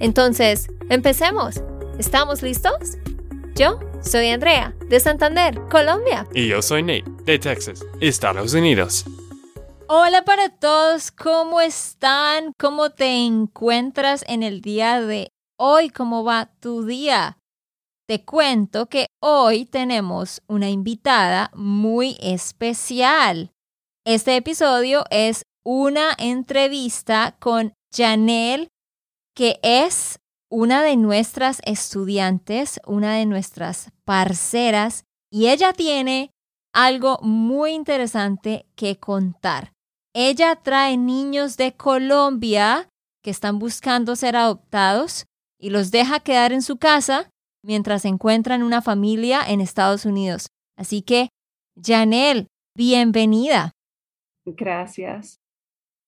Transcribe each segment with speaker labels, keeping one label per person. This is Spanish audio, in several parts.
Speaker 1: Entonces, empecemos. ¿Estamos listos? Yo soy Andrea, de Santander, Colombia.
Speaker 2: Y yo soy Nate, de Texas, Estados Unidos.
Speaker 1: Hola para todos, ¿cómo están? ¿Cómo te encuentras en el día de hoy? ¿Cómo va tu día? Te cuento que hoy tenemos una invitada muy especial. Este episodio es una entrevista con Janelle, que es una de nuestras estudiantes, una de nuestras parceras, y ella tiene algo muy interesante que contar. Ella trae niños de Colombia que están buscando ser adoptados y los deja quedar en su casa mientras encuentran una familia en Estados Unidos. Así que, Janelle, bienvenida.
Speaker 3: Gracias.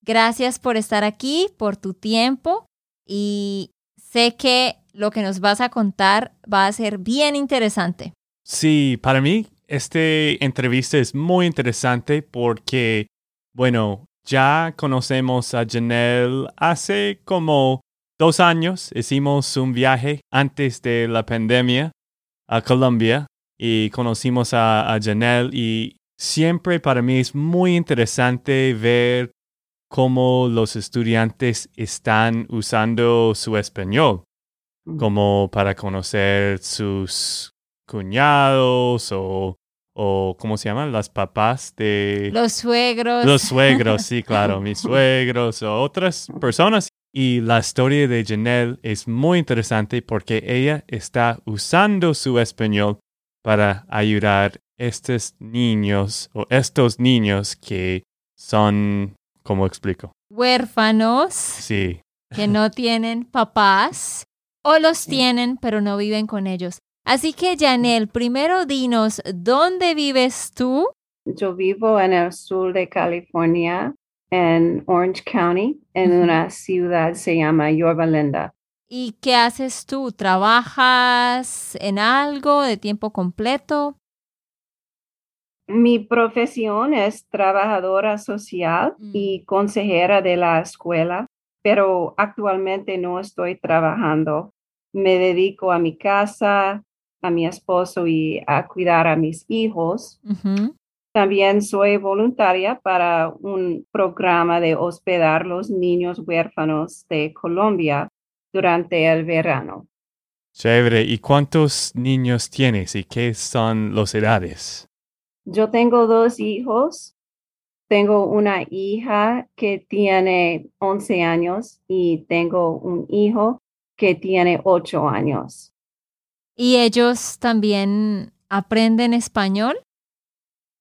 Speaker 1: Gracias por estar aquí, por tu tiempo y sé que lo que nos vas a contar va a ser bien interesante.
Speaker 2: Sí, para mí esta entrevista es muy interesante porque, bueno, ya conocemos a Janelle hace como dos años hicimos un viaje antes de la pandemia a Colombia y conocimos a, a Janelle y siempre para mí es muy interesante ver cómo los estudiantes están usando su español como para conocer sus cuñados o, o ¿cómo se llaman? Las papás de...
Speaker 1: Los suegros.
Speaker 2: Los suegros, sí, claro, mis suegros o otras personas. Y la historia de Janelle es muy interesante porque ella está usando su español para ayudar a estos niños o estos niños que son, ¿cómo explico?
Speaker 1: Huérfanos.
Speaker 2: Sí.
Speaker 1: Que no tienen papás o los tienen pero no viven con ellos. Así que, Janelle, primero dinos, ¿dónde vives tú?
Speaker 3: Yo vivo en el sur de California, en Orange County, en una ciudad se llama Yorba Linda.
Speaker 1: ¿Y qué haces tú? ¿Trabajas en algo de tiempo completo?
Speaker 3: Mi profesión es trabajadora social mm. y consejera de la escuela, pero actualmente no estoy trabajando. Me dedico a mi casa, a mi esposo y a cuidar a mis hijos. También soy voluntaria para un programa de hospedar los niños huérfanos de Colombia durante el verano.
Speaker 2: Chévere. ¿Y cuántos niños tienes y qué son los edades?
Speaker 3: Yo tengo dos hijos. Tengo una hija que tiene 11 años y tengo un hijo que tiene 8 años.
Speaker 1: ¿Y ellos también aprenden español?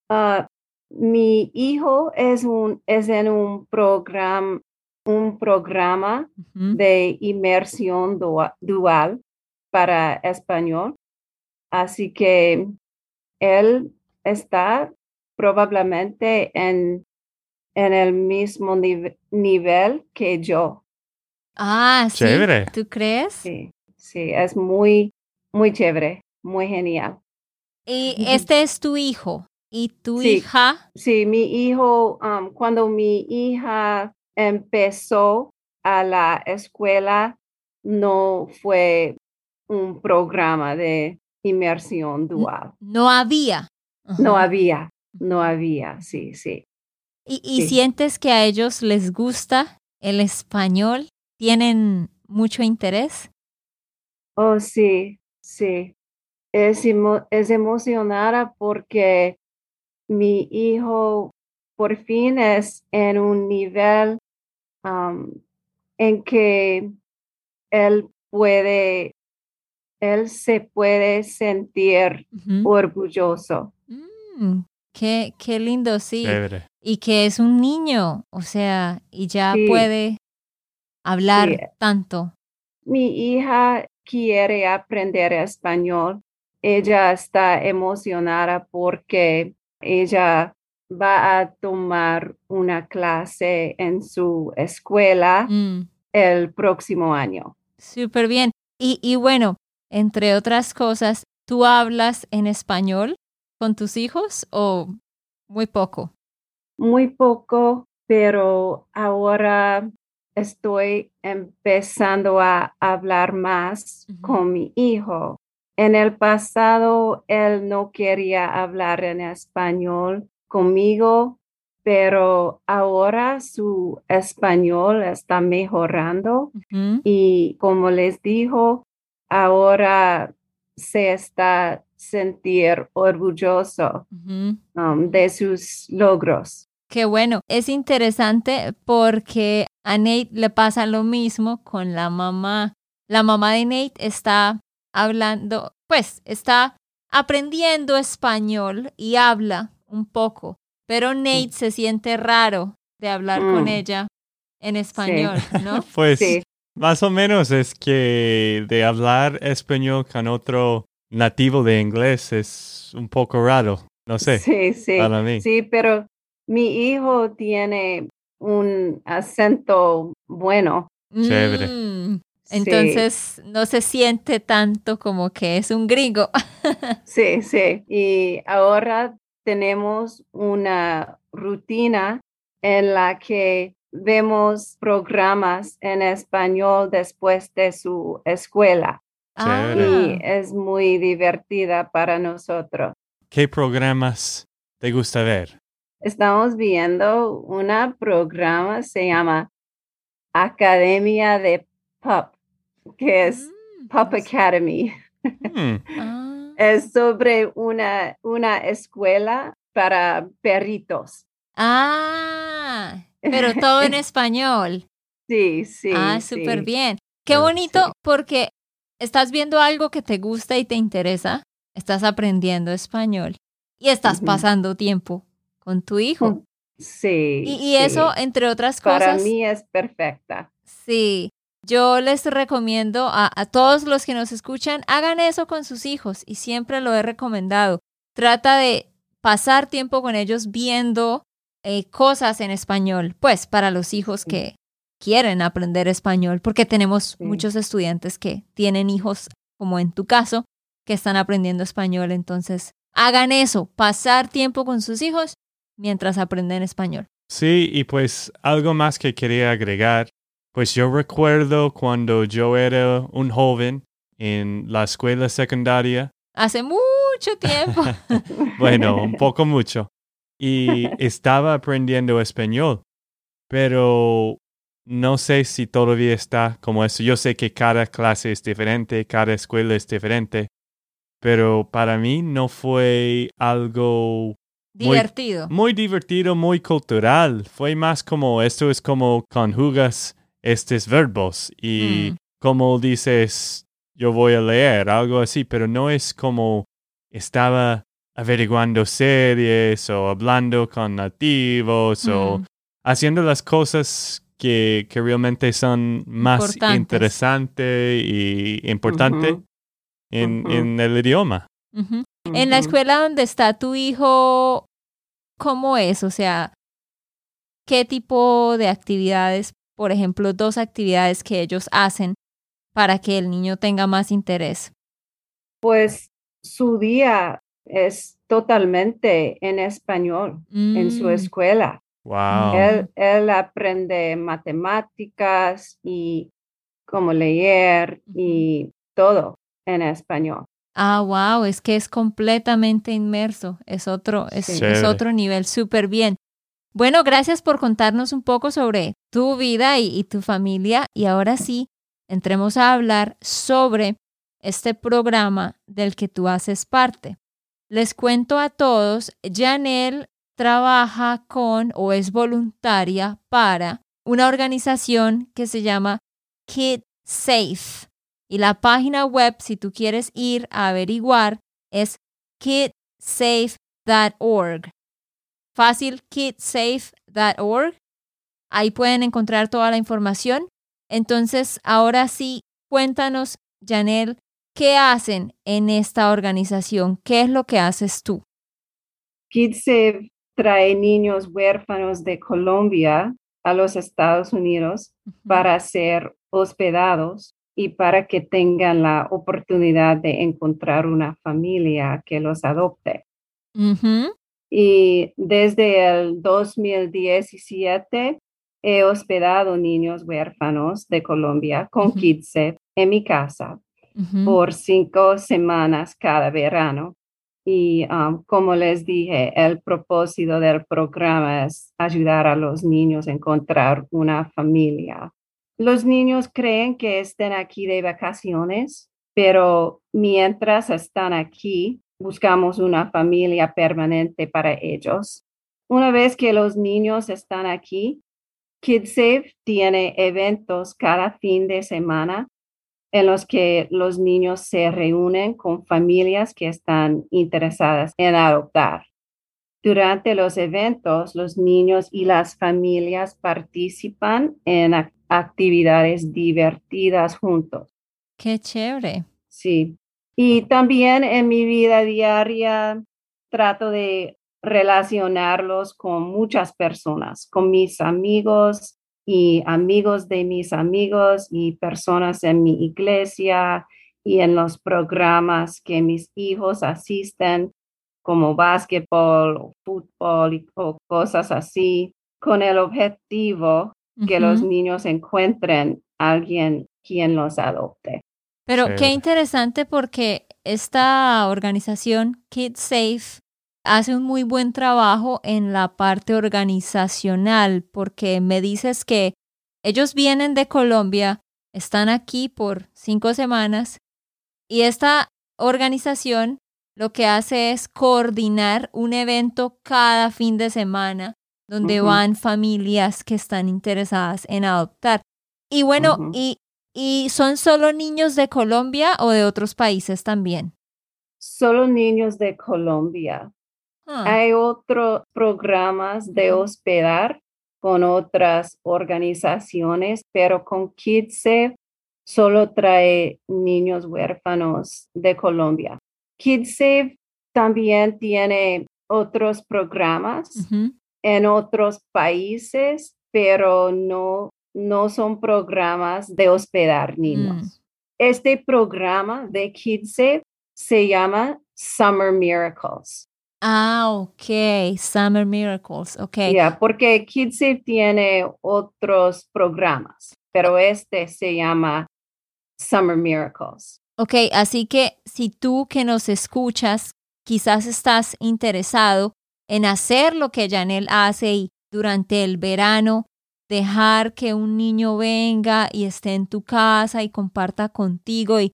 Speaker 3: Ah, mi hijo es, un, es en un, programa un programa de inmersión dual para español. Así que él está probablemente en, en el mismo nivel que yo.
Speaker 1: Ah, sí. Chévere. ¿Tú crees?
Speaker 3: Sí, sí, es muy, muy chévere, muy genial.
Speaker 1: ¿Y este es tu hijo? ¿Y tu hija?
Speaker 3: Sí, mi hijo, um, cuando mi hija empezó a la escuela, no fue un programa de inmersión dual.
Speaker 1: No había.
Speaker 3: No había, no había, sí, sí.
Speaker 1: ¿Y, sientes que a ellos les gusta el español? ¿Tienen mucho interés?
Speaker 3: Oh, sí, sí. Es, es emocionada porque mi hijo por fin es en un nivel en que él puede, él se puede sentir orgulloso.
Speaker 1: Mm, qué, qué lindo, sí. Y que es un niño, o sea, y ya puede hablar tanto.
Speaker 3: mi hija quiere aprender español. Ella está emocionada porque ella va a tomar una clase en su escuela
Speaker 1: Mm,
Speaker 3: el próximo año.
Speaker 1: Súper bien. Y, y bueno, entre otras cosas, ¿tú hablas en español con tus hijos o muy poco?
Speaker 3: Muy poco, pero ahora estoy empezando a hablar más con mi hijo. En el pasado, él no quería hablar en español conmigo, pero ahora su español está mejorando y como les dijo, ahora se está sentir orgulloso um, de sus logros.
Speaker 1: Qué bueno. Es interesante porque a Nate le pasa lo mismo con la mamá. La mamá de Nate está hablando, pues está aprendiendo español y habla un poco, pero Nate se siente raro de hablar con
Speaker 3: Mm.
Speaker 1: ella en español, ¿no?
Speaker 2: Pues
Speaker 3: Sí.
Speaker 2: más o menos es que de hablar español con otro nativo de inglés es un poco raro. No sé,
Speaker 3: Sí, sí,
Speaker 2: para mí.
Speaker 3: sí, pero mi hijo tiene un acento bueno.
Speaker 2: Chévere.
Speaker 1: Mm,
Speaker 3: Sí,
Speaker 1: Entonces no se siente tanto como que es un gringo.
Speaker 3: Sí, sí. Y ahora tenemos una rutina en la que vemos programas en español después de su escuela
Speaker 2: Chévere.
Speaker 3: y es muy divertida para nosotros.
Speaker 2: ¿Qué programas te gusta ver?
Speaker 3: Estamos viendo un programa, se llama Academia de Pup, que es
Speaker 1: Mm,
Speaker 3: Pup Academy.
Speaker 2: Hmm,
Speaker 1: ah.
Speaker 3: Es sobre una, una escuela para perritos.
Speaker 1: Ah, pero todo en español.
Speaker 3: Sí, sí.
Speaker 1: ah,
Speaker 3: sí.
Speaker 1: súper bien. Qué bonito
Speaker 3: sí.
Speaker 1: porque estás viendo algo que te gusta y te interesa, estás aprendiendo español y estás pasando tiempo con tu hijo.
Speaker 3: Sí.
Speaker 1: Y, y eso,
Speaker 3: sí.
Speaker 1: entre otras
Speaker 3: para
Speaker 1: cosas,
Speaker 3: mí es perfecta.
Speaker 1: sí, yo les recomiendo a, a todos los que nos escuchan, hagan eso con sus hijos y siempre lo he recomendado. Trata de pasar tiempo con ellos viendo eh, cosas en español, pues para los hijos que quieren aprender español, porque tenemos
Speaker 3: Sí.
Speaker 1: muchos estudiantes que tienen hijos, como en tu caso, que están aprendiendo español. Entonces, hagan eso, pasar tiempo con sus hijos mientras aprenden español.
Speaker 2: Sí, y pues algo más que quería agregar. Pues yo recuerdo cuando yo era un joven en la escuela secundaria,
Speaker 1: Hace mucho tiempo.
Speaker 2: bueno, un poco mucho, y estaba aprendiendo español, pero no sé si todavía está como eso. Yo sé que cada clase es diferente, cada escuela es diferente, pero para mí no fue algo
Speaker 1: Divertido.
Speaker 2: muy divertido, muy cultural. Fue más como esto es como conjugas estos verbos y
Speaker 1: Mm.
Speaker 2: como dices yo voy a leer, algo así, pero no es como estaba averiguando series o hablando con nativos o
Speaker 1: Mm.
Speaker 2: haciendo las cosas que, que realmente son más interesantes y importantes en, en el idioma.
Speaker 1: En la escuela donde está tu hijo, ¿cómo es? O sea, ¿qué tipo de actividades, por ejemplo, dos actividades que ellos hacen para que el niño tenga más interés?
Speaker 3: Pues su día es totalmente en español en su
Speaker 1: Mm,
Speaker 3: escuela.
Speaker 2: Wow.
Speaker 3: Él, él aprende matemáticas y cómo leer y todo en español.
Speaker 1: Ah, wow, es que es completamente inmerso. Es otro, es,
Speaker 3: Sí.
Speaker 1: es otro nivel, súper bien. Bueno, gracias por contarnos un poco sobre tu vida y, y tu familia. Y ahora sí, entremos a hablar sobre este programa del que tú haces parte. Les cuento a todos, Janelle trabaja con o es voluntaria para una organización que se llama Kid Safe. Y la página web, si tú quieres ir a averiguar, es kidsafe.org. Fácil, kidsafe.org. Ahí pueden encontrar toda la información. Entonces, ahora sí, cuéntanos, Janel, ¿qué hacen en esta organización? ¿Qué es lo que haces tú?
Speaker 3: KidSave trae niños huérfanos de Colombia a los Estados Unidos para ser hospedados y para que tengan la oportunidad de encontrar una familia que los adopte. Y desde el 2017 he hospedado niños huérfanos de Colombia con uh en mi casa por cinco semanas cada verano. Y um, como les dije, el propósito del programa es ayudar a los niños a encontrar una familia. Los niños creen que estén aquí de vacaciones, pero mientras están aquí, buscamos una familia permanente para ellos. Una vez que los niños están aquí, KidSafe tiene eventos cada fin de semana en los que los niños se reúnen con familias que están interesadas en adoptar. Durante los eventos, los niños y las familias participan en actividades divertidas juntos.
Speaker 1: Qué chévere.
Speaker 3: Sí. Y también en mi vida diaria trato de relacionarlos con muchas personas, con mis amigos, y amigos de mis amigos y personas en mi iglesia y en los programas que mis hijos asisten, como básquetbol o fútbol o cosas así, con el objetivo que los niños encuentren a alguien quien los adopte.
Speaker 1: Pero qué interesante porque esta organización Kids Safe hace un muy buen trabajo en la parte organizacional porque me dices que ellos vienen de Colombia, están aquí por cinco semanas y esta organización lo que hace es coordinar un evento cada fin de semana donde van familias que están interesadas en adoptar. Y bueno, y, ¿y son solo niños de Colombia o de otros países también?
Speaker 3: Solo niños de Colombia. Ah. Hay otros programas de hospedar con otras organizaciones, pero con KidSafe solo trae niños huérfanos de Colombia. KidSafe también tiene otros programas en otros países, pero no, no son programas de hospedar niños. Mm. Este programa de KidSafe se llama Summer Miracles.
Speaker 1: Ah, ok, Summer Miracles, ok.
Speaker 3: Ya, porque KidSafe tiene otros programas, pero este se llama Summer Miracles.
Speaker 1: Ok, así que si tú que nos escuchas, quizás estás interesado en hacer lo que Janel hace y durante el verano dejar que un niño venga y esté en tu casa y comparta contigo y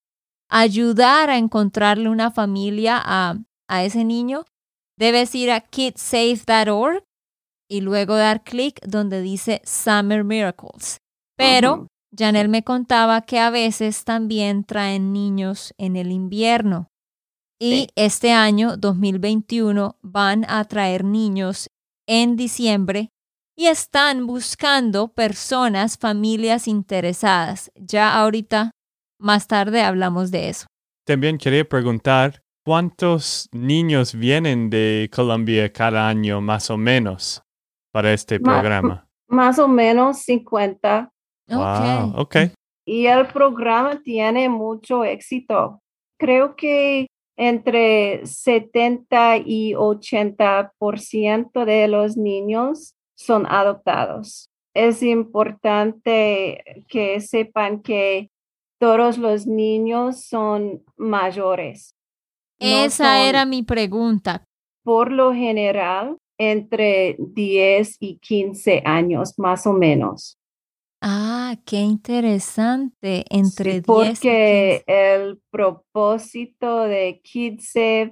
Speaker 1: ayudar a encontrarle una familia a, a ese niño, debes ir a kidsafe.org y luego dar clic donde dice Summer Miracles. Pero Janel me contaba que a veces también traen niños en el invierno. Y este año 2021 van a traer niños en diciembre y están buscando personas, familias interesadas. Ya ahorita, más tarde, hablamos de eso.
Speaker 2: También quería preguntar ¿Cuántos niños vienen de Colombia cada año, más o menos, para este programa?
Speaker 3: más o menos 50.
Speaker 2: Wow, ok.
Speaker 3: Y el programa tiene mucho éxito. Creo que entre 70 y 80% de los niños son adoptados. Es importante que sepan que todos los niños son mayores.
Speaker 1: Esa era mi pregunta.
Speaker 3: Por lo general, entre 10 y 15 años, más o menos.
Speaker 1: Ah, qué interesante. Entre 10
Speaker 3: porque el propósito de KidSafe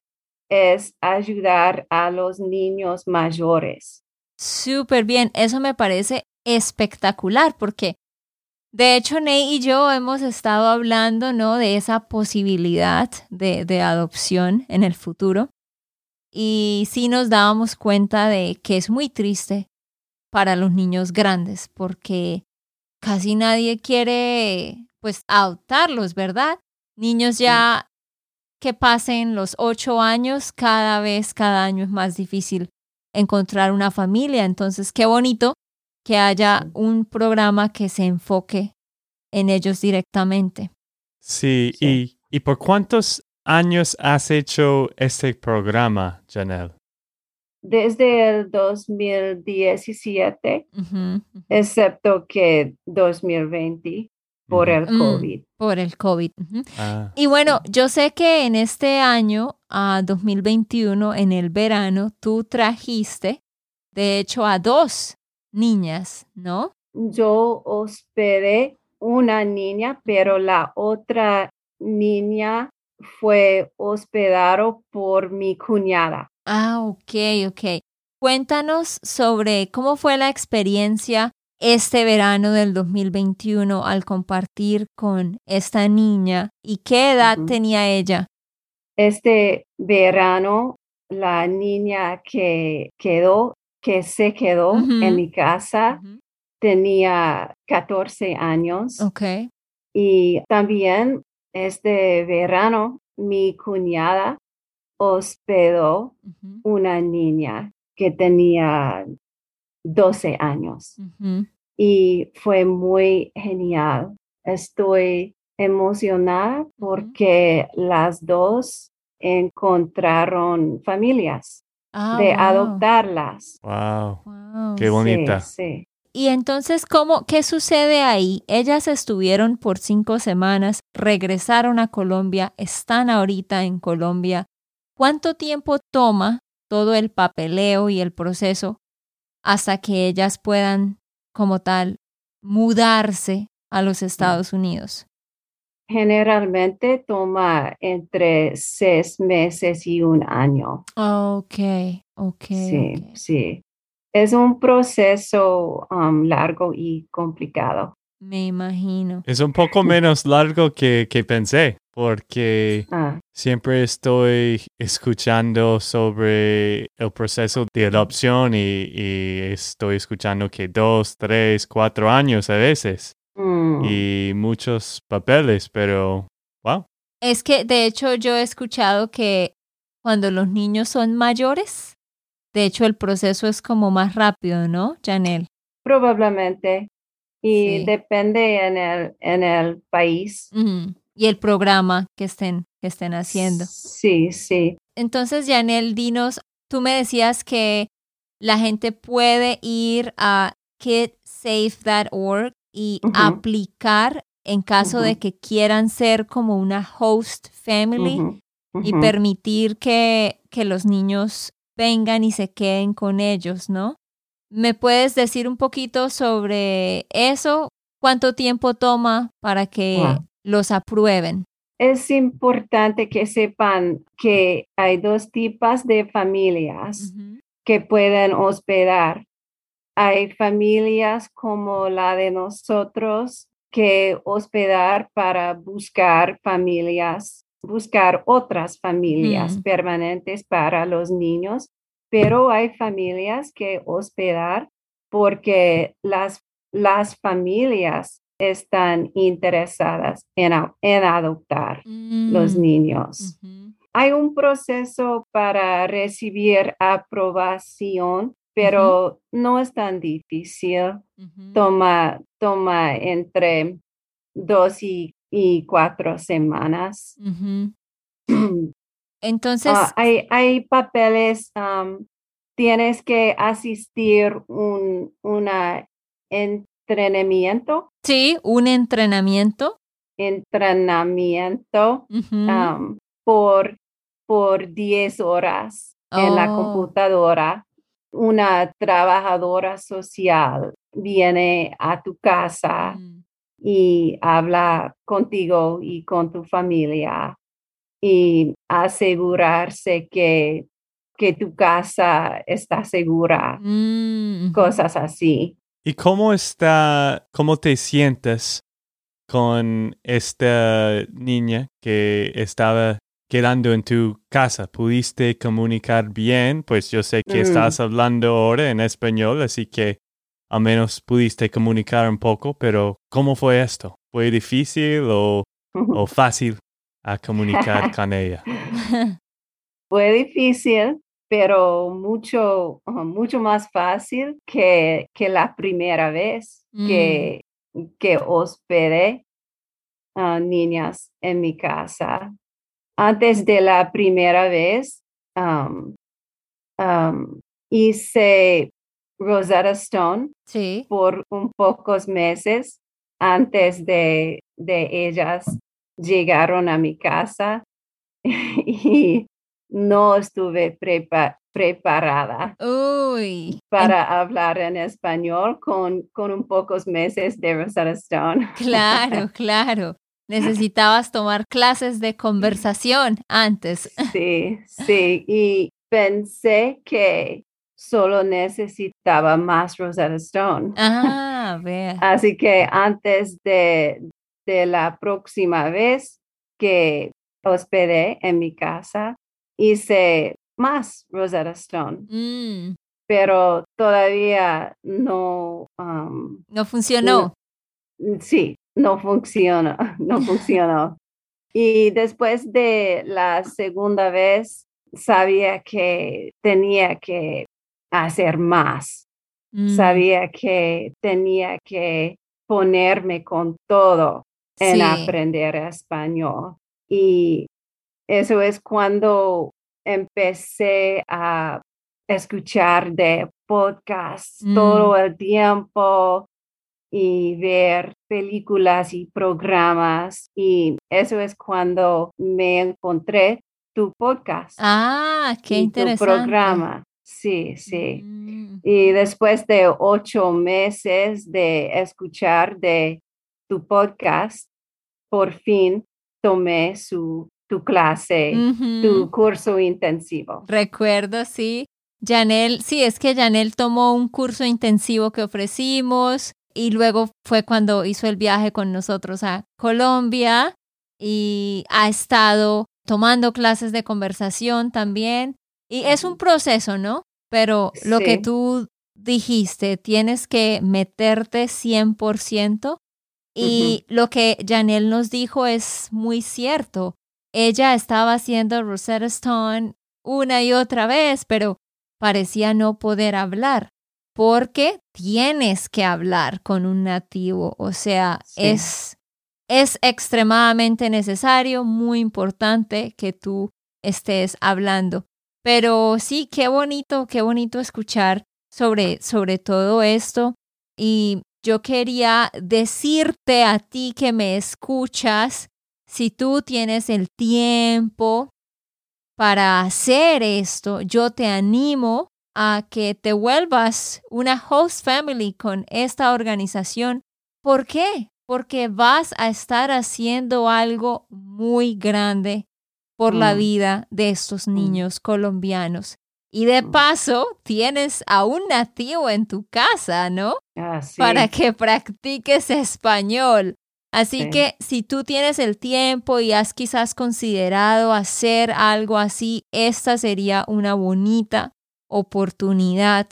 Speaker 3: es ayudar a los niños mayores.
Speaker 1: Súper bien. Eso me parece espectacular porque de hecho, Ney y yo hemos estado hablando, ¿no? De esa posibilidad de, de adopción en el futuro. Y sí nos dábamos cuenta de que es muy triste para los niños grandes porque casi nadie quiere pues adoptarlos, ¿verdad? Niños ya que pasen los ocho años, cada vez, cada año es más difícil encontrar una familia. Entonces, qué bonito que haya un programa que se enfoque en ellos directamente.
Speaker 2: Sí, Y, ¿y por cuántos años has hecho este programa, Janelle?
Speaker 3: Desde el 2017, excepto que 2020 por el mm, COVID.
Speaker 1: por el COVID. Ah, y bueno, yo sé que en este año, a 2021, en el verano, tú trajiste, de hecho, a dos niñas, ¿no?
Speaker 3: Yo hospedé una niña, pero la otra niña fue hospedado por mi cuñada.
Speaker 1: Ah, ok, ok. Cuéntanos sobre cómo fue la experiencia este verano del 2021 al compartir con esta niña y qué edad tenía ella.
Speaker 3: Este verano, la niña que quedó, que se quedó en mi casa, tenía 14 años. Y también este verano, mi cuñada hospedó una niña que tenía 12 años y fue muy genial. Estoy emocionada porque las dos encontraron familias
Speaker 1: ah,
Speaker 3: de adoptarlas.
Speaker 2: Wow. Qué bonita.
Speaker 3: Sí,
Speaker 1: Y entonces, ¿cómo, ¿qué sucede ahí? Ellas estuvieron por cinco semanas, regresaron a Colombia, están ahorita en Colombia. ¿Cuánto tiempo toma todo el papeleo y el proceso hasta que ellas puedan, como tal, mudarse a los Estados Unidos?
Speaker 3: Generalmente toma entre seis meses y un año.
Speaker 1: Ok, ok.
Speaker 3: Sí, sí. Es un proceso um, largo y complicado.
Speaker 1: Me imagino.
Speaker 2: Es un poco menos largo que, que pensé porque ah. siempre estoy escuchando sobre el proceso de adopción y, estoy escuchando que dos, tres, cuatro años a veces
Speaker 3: mm.
Speaker 2: y muchos papeles, pero wow.
Speaker 1: Es que de hecho yo he escuchado que cuando los niños son mayores, de hecho el proceso es como más rápido, ¿no, Janelle?
Speaker 3: Probablemente. Y depende en el, en el país
Speaker 1: y el programa que estén, que estén haciendo.
Speaker 3: Sí, sí.
Speaker 1: Entonces, Janel, dinos, tú me decías que la gente puede ir a kidsafe.org y aplicar en caso de que quieran ser como una host family y permitir que, que los niños vengan y se queden con ellos, ¿no? ¿Me puedes decir un poquito sobre eso? ¿Cuánto tiempo toma para que los aprueben.
Speaker 3: Es importante que sepan que hay dos tipos de familias que pueden hospedar. Hay familias como la de nosotros que hospedar para buscar familias, buscar otras familias mm. permanentes para los niños, pero hay familias que hospedar porque las, las familias están interesadas en, adoptar los
Speaker 1: mm,
Speaker 3: niños. Hay un proceso para recibir aprobación, pero no es tan difícil. toma, toma entre dos y, cuatro semanas.
Speaker 1: Entonces.
Speaker 3: Ah, hay, hay, papeles, tienes que asistir un, una entrenamiento.
Speaker 1: Sí, un entrenamiento.
Speaker 3: Entrenamiento um, por, por 10 horas en la oh. computadora. Una trabajadora social viene a tu casa mm. y habla contigo y con tu familia y asegurarse que, que tu casa está segura,
Speaker 1: mm,
Speaker 3: cosas así.
Speaker 2: ¿Y cómo está, cómo te sientes con esta niña que estaba quedando en tu casa? ¿Pudiste comunicar bien? Pues yo sé que estás mm. hablando ahora en español, así que al menos pudiste comunicar un poco, pero ¿cómo fue esto? ¿Fue difícil o, o fácil a comunicar con ella?
Speaker 3: Fue difícil, pero mucho, mucho más fácil que, que la primera vez
Speaker 1: Mm.
Speaker 3: que, que hospedé a niñas en mi casa. Antes de la primera vez, um, um, hice Rosetta Stone
Speaker 1: Sí.
Speaker 3: por un pocos meses antes de, de ellas llegaron a mi casa y no estuve prepa- preparada
Speaker 1: Uy.
Speaker 3: para hablar en español con, con un pocos meses de Rosetta Stone.
Speaker 1: Claro, claro. Necesitabas tomar clases de conversación antes.
Speaker 3: Sí, sí, y pensé que solo necesitaba más Rosetta Stone.
Speaker 1: Ah, vea.
Speaker 3: Así que antes de, de la próxima vez que hospedé en mi casa, hice más Rosetta Stone,
Speaker 1: Mm,
Speaker 3: pero todavía no, um,
Speaker 1: no funcionó.
Speaker 3: sí, no funcionó, no funcionó. Y después de la segunda vez, sabía que tenía que hacer más.
Speaker 1: Mm,
Speaker 3: sabía que tenía que ponerme con todo en
Speaker 1: Sí.
Speaker 3: aprender español. Y eso es cuando empecé a escuchar de podcasts
Speaker 1: Mm.
Speaker 3: todo el tiempo y ver películas y programas. Y eso es cuando me encontré tu podcast
Speaker 1: Ah, qué
Speaker 3: y tu
Speaker 1: interesante.
Speaker 3: programa. Sí, sí.
Speaker 1: Mm,
Speaker 3: Y después de ocho meses de escuchar de tu podcast, por fin tomé su, tu clase, tu curso intensivo.
Speaker 1: Recuerdo, sí. Janel, sí, es que Janel tomó un curso intensivo que ofrecimos y luego fue cuando hizo el viaje con nosotros a Colombia y ha estado tomando clases de conversación también. Y es un proceso, ¿no? Pero lo que tú dijiste, tienes que meterte 100% y lo que Janel nos dijo es muy cierto. Ella estaba haciendo Rosetta Stone una y otra vez, pero parecía no poder hablar porque tienes que hablar con un nativo, o sea,
Speaker 3: Sí.
Speaker 1: es es extremadamente necesario, muy importante que tú estés hablando. Pero sí, qué bonito, qué bonito escuchar sobre, sobre todo esto. Y yo quería decirte a ti que me escuchas, si tú tienes el tiempo para hacer esto, yo te animo a que te vuelvas una host family con esta organización. ¿Por qué? Porque vas a estar haciendo algo muy grande por la
Speaker 3: Mm.
Speaker 1: vida de estos
Speaker 3: Mm.
Speaker 1: niños colombianos. Y de
Speaker 3: Mm.
Speaker 1: paso, tienes a un nativo en tu casa, ¿no?
Speaker 3: Ah, sí.
Speaker 1: Para que practiques español. Así
Speaker 3: Sí.
Speaker 1: que si tú tienes el tiempo y has quizás considerado hacer algo así, esta sería una bonita oportunidad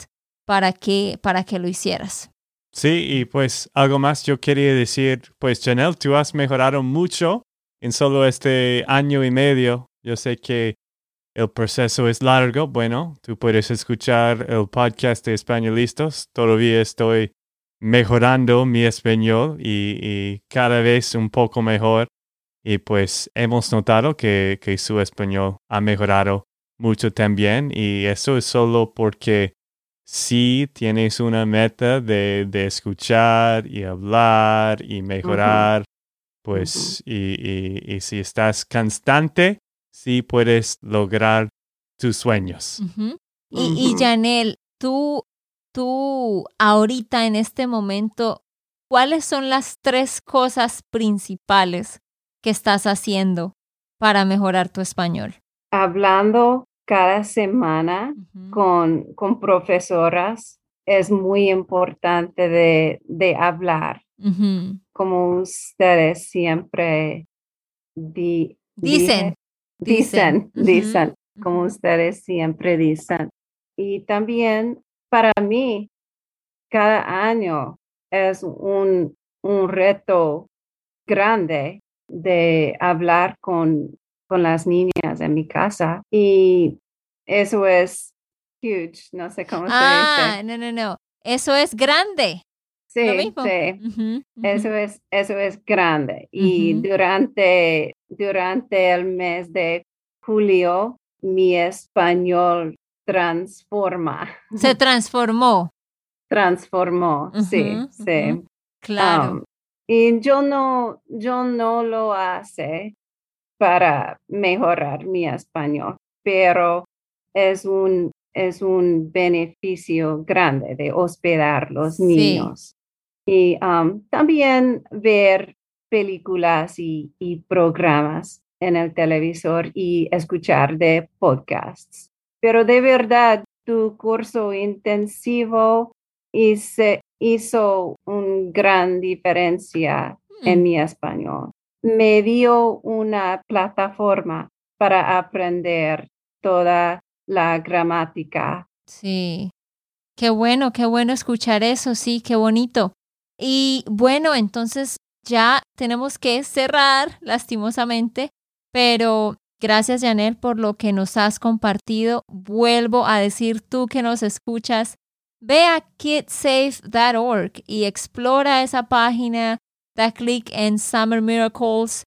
Speaker 1: para que, para que lo hicieras.
Speaker 2: Sí, y pues algo más yo quería decir, pues Janelle, tú has mejorado mucho en solo este año y medio. Yo sé que el proceso es largo, bueno, tú puedes escuchar el podcast de Españolistas. Todavía estoy mejorando mi español y, y cada vez un poco mejor. Y pues hemos notado que, que su español ha mejorado mucho también y eso es solo porque si tienes una meta de, de escuchar y hablar y mejorar, pues y, y- y si estás constante, sí puedes lograr tus sueños.
Speaker 1: Y, y. Janel, tú, tú ahorita en este momento, ¿cuáles son las tres cosas principales que estás haciendo para mejorar tu español?
Speaker 3: Hablando cada semana con, con profesoras es muy importante de, de hablar, como ustedes siempre di-
Speaker 1: Dicen.
Speaker 3: dicen,
Speaker 1: Ujú,
Speaker 3: dicen, como ustedes siempre dicen. Y también para mí cada año es un, un reto grande de hablar con, con las niñas en mi casa y eso es huge, no sé cómo se dice.
Speaker 1: Ah, no, no, no. Eso es grande.
Speaker 3: Sí,
Speaker 1: lo mismo.
Speaker 3: sí. Eso es, eso es grande. Y durante, durante el mes de julio, mi español transforma,
Speaker 1: Se transformó.
Speaker 3: transformó, sí, sí.
Speaker 1: Claro.
Speaker 3: Um, y yo no, yo no lo hace para mejorar mi español, pero es un, es un beneficio grande de hospedar los
Speaker 1: Sí.
Speaker 3: niños. Y um, también ver películas y, y programas en el televisor y escuchar de podcasts. Pero de verdad, tu curso intensivo hice- hizo una gran diferencia en
Speaker 1: Mm,
Speaker 3: mi español. Me dio una plataforma para aprender toda la gramática.
Speaker 1: Sí. Qué bueno, qué bueno escuchar eso, sí, qué bonito. Y bueno, entonces ya tenemos que cerrar, lastimosamente, pero gracias, Janel, por lo que nos has compartido. Vuelvo a decir tú que nos escuchas, ve a kidsafe.org y explora esa página, da clic en Summer Miracles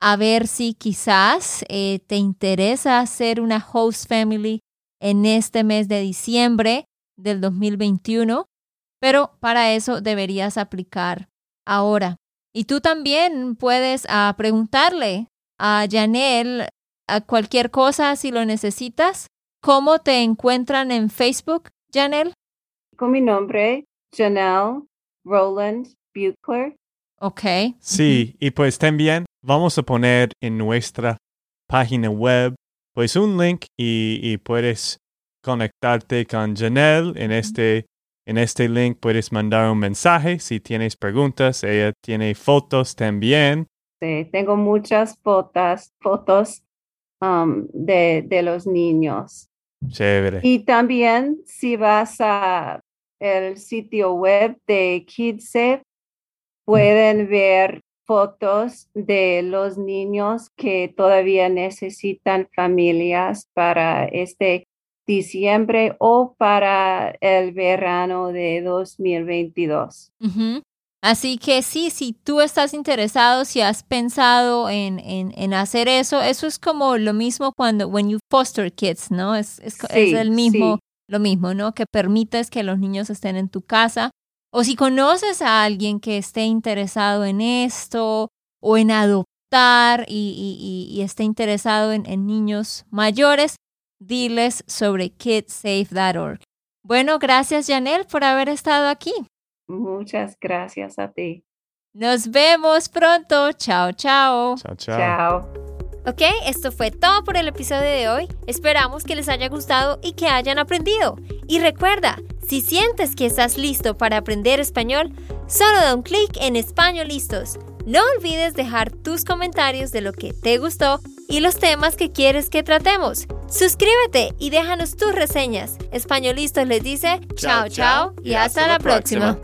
Speaker 1: a ver si quizás eh, te interesa hacer una host family en este mes de diciembre del 2021, pero para eso deberías aplicar ahora. Y tú también puedes ah, preguntarle a Janel a cualquier cosa si lo necesitas. ¿Cómo te encuentran en Facebook, Janel?
Speaker 3: Con mi nombre, Janelle Roland Buchler.
Speaker 1: Ok.
Speaker 2: Sí, y pues también vamos a poner en nuestra página web pues un link y, y puedes conectarte con Janelle en este, en este link puedes mandar un mensaje si tienes preguntas. Ella tiene fotos también.
Speaker 3: Sí, tengo muchas fotos, fotos um, de, de los niños.
Speaker 2: Chévere.
Speaker 3: Y también si vas a el sitio web de KidSafe, pueden ver fotos de los niños que todavía necesitan familias para este diciembre o para el verano de 2022.
Speaker 1: Ujú. Así que sí, si tú estás interesado, si has pensado en, en, en hacer eso, eso es como lo mismo cuando when you foster kids, ¿no? Es, es, es el mismo,
Speaker 3: sí.
Speaker 1: lo mismo, ¿no? Que permites que los niños estén en tu casa. O si conoces a alguien que esté interesado en esto o en adoptar y, y, y- y esté interesado en, en niños mayores, diles sobre kidsafe.org. Bueno, gracias Janel por haber estado aquí.
Speaker 3: Muchas gracias a ti.
Speaker 1: Nos vemos pronto. Chao, chao.
Speaker 2: Chao, chao.
Speaker 3: Chao.
Speaker 1: Ok, esto fue todo por el episodio de hoy. Esperamos que les haya gustado y que hayan aprendido. Y recuerda, si sientes que estás listo para aprender español, solo da un clic en Español Listos. No olvides dejar tus comentarios de lo que te gustó y los temas que quieres que tratemos. Suscríbete y déjanos tus reseñas. Español Listos les dice chao, chao y hasta la próxima.